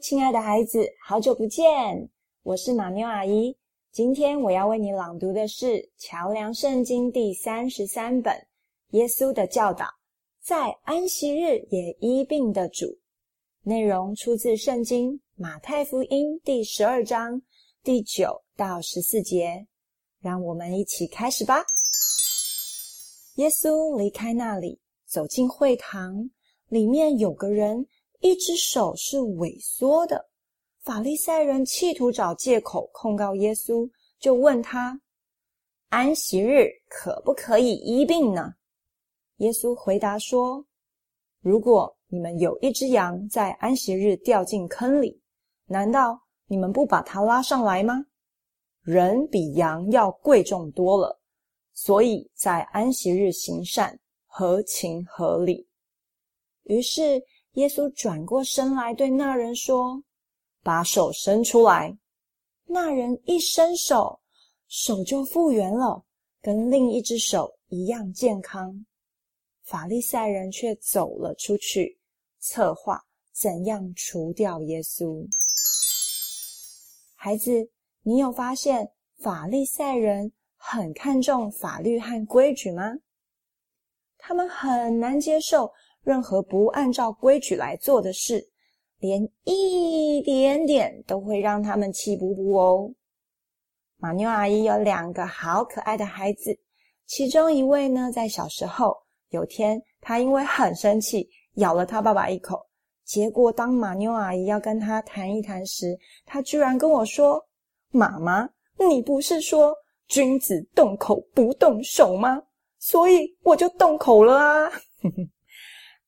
亲爱的孩子，好久不见！我是马妞阿姨。今天我要为你朗读的是《桥梁圣经》第三十三本《耶稣的教导》，在安息日也医病的主。内容出自圣经马太福音第十二章第九到十四节。让我们一起开始吧。耶稣离开那里，走进会堂，里面有个人，一只手是萎缩的。法利赛人企图找借口控告耶稣，就问他：“安息日可不可以医病呢？”耶稣回答说：“如果你们有一只羊在安息日掉进坑里，难道你们不把它拉上来吗？人比羊要贵重多了，所以在安息日行善合情合理。”于是耶稣转过身来对那人说。把手伸出来，那人一伸手，手就复原了，跟另一只手一样健康。法利赛人却走了出去，策划怎样除掉耶稣。孩子，你有发现法利赛人很看重法律和规矩吗？他们很难接受任何不按照规矩来做的事。连一点点都会让他们气不不哦。马妞阿姨有两个好可爱的孩子，其中一位呢，在小时候有天，他因为很生气，咬了他爸爸一口。结果当马妞阿姨要跟他谈一谈时，他居然跟我说：“妈妈，你不是说君子动口不动手吗？所以我就动口了啊！”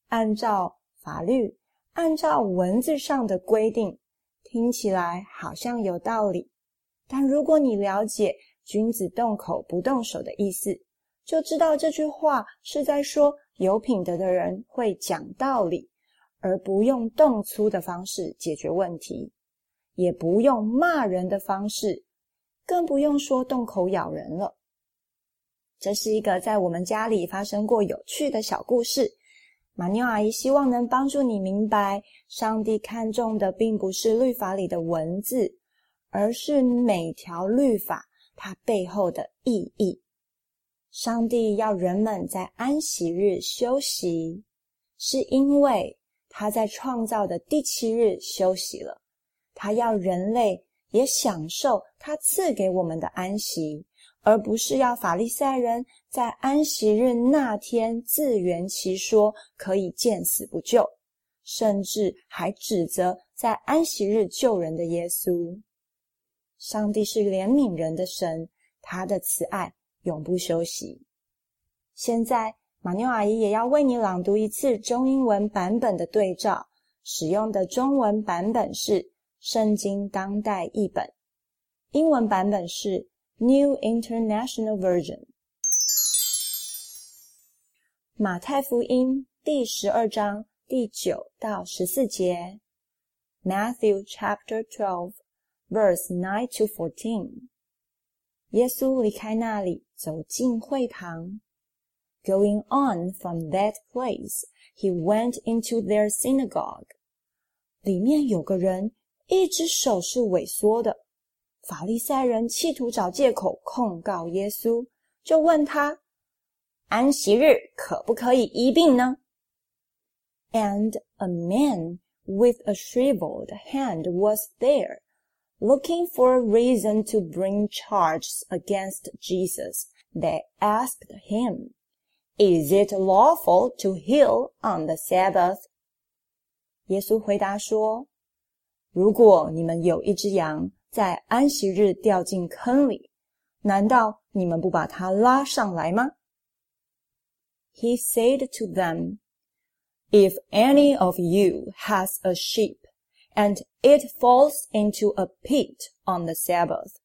按照法律。按照文字上的规定，听起来好像有道理。但如果你了解“君子动口不动手”的意思，就知道这句话是在说有品德的人会讲道理，而不用动粗的方式解决问题，也不用骂人的方式，更不用说动口咬人了。这是一个在我们家里发生过有趣的小故事。马妞阿姨希望能帮助你明白，上帝看重的并不是律法里的文字，而是每条律法它背后的意义。上帝要人们在安息日休息，是因为他在创造的第七日休息了。他要人类也享受他赐给我们的安息。而不是要法利赛人在安息日那天自圆其说，可以见死不救，甚至还指责在安息日救人的耶稣。上帝是怜悯人的神，他的慈爱永不休息。现在，马妞阿姨也要为你朗读一次中英文版本的对照，使用的中文版本是《圣经当代译本》，英文版本是。New International Version，马太福音第十二章第九到十四节。Matthew Chapter Twelve, Verse Nine to Fourteen。耶稣离开那里，走进会堂。Going on from that place, he went into their synagogue。里面有个人，一只手是萎缩的。 法利赛人企图找借口控告耶稣，就问他：“安息日可不可以医病呢？”And a man with a shriveled hand was there, looking for a reason to bring charges against Jesus. They asked him, "Is it lawful to heal on the Sabbath?" 耶稣回答说：“如果你们有一只羊。” 在安息日掉进坑里，难道你们不把它拉上来吗？He said to them, "If any of you has a sheep, and it falls into a pit on the Sabbath,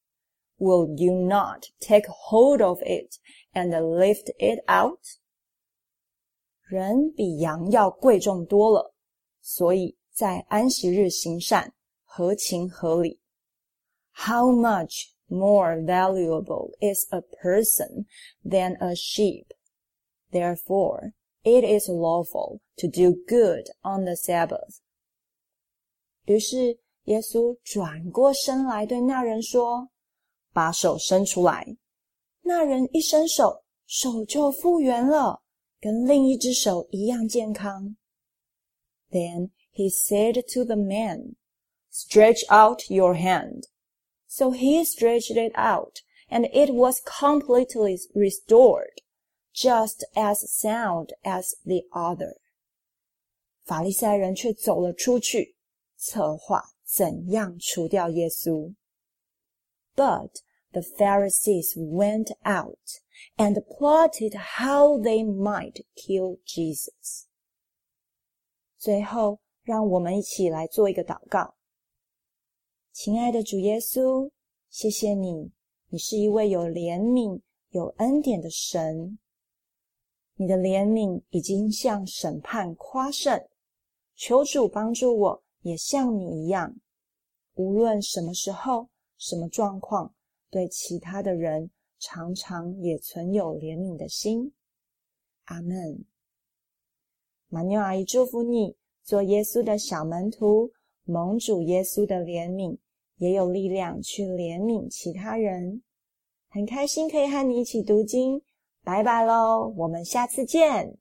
will you not take hold of it and lift it out?" 人比羊要贵重多了，所以在安息日行善合情合理。 how much more valuable is a person than a sheep? Therefore, it is lawful to do good on the Sabbath. 于是 耶稣转过身来对那人说：“把手伸出来。”那人一伸手，手就复原了，跟另一只手一样健康。Then he said to the man, "Stretch out your hand." So he stretched it out, and it was completely restored, just as sound as the other. 法利赛人却走了出去，策划怎样除掉耶稣。But the Pharisees went out and plotted how they might kill Jesus. 最后，让我们一起来做一个祷告。 亲爱的主耶稣，谢谢你，你是一位有怜悯、有恩典的神。你的怜悯已经向审判夸胜，求主帮助我，也像你一样，无论什么时候、什么状况，对其他的人常常也存有怜悯的心。阿门。马妞阿姨祝福你，做耶稣的小门徒，蒙主耶稣的怜悯。也有力量去怜悯其他人，很开心可以和你一起读经，拜拜喽，我们下次见。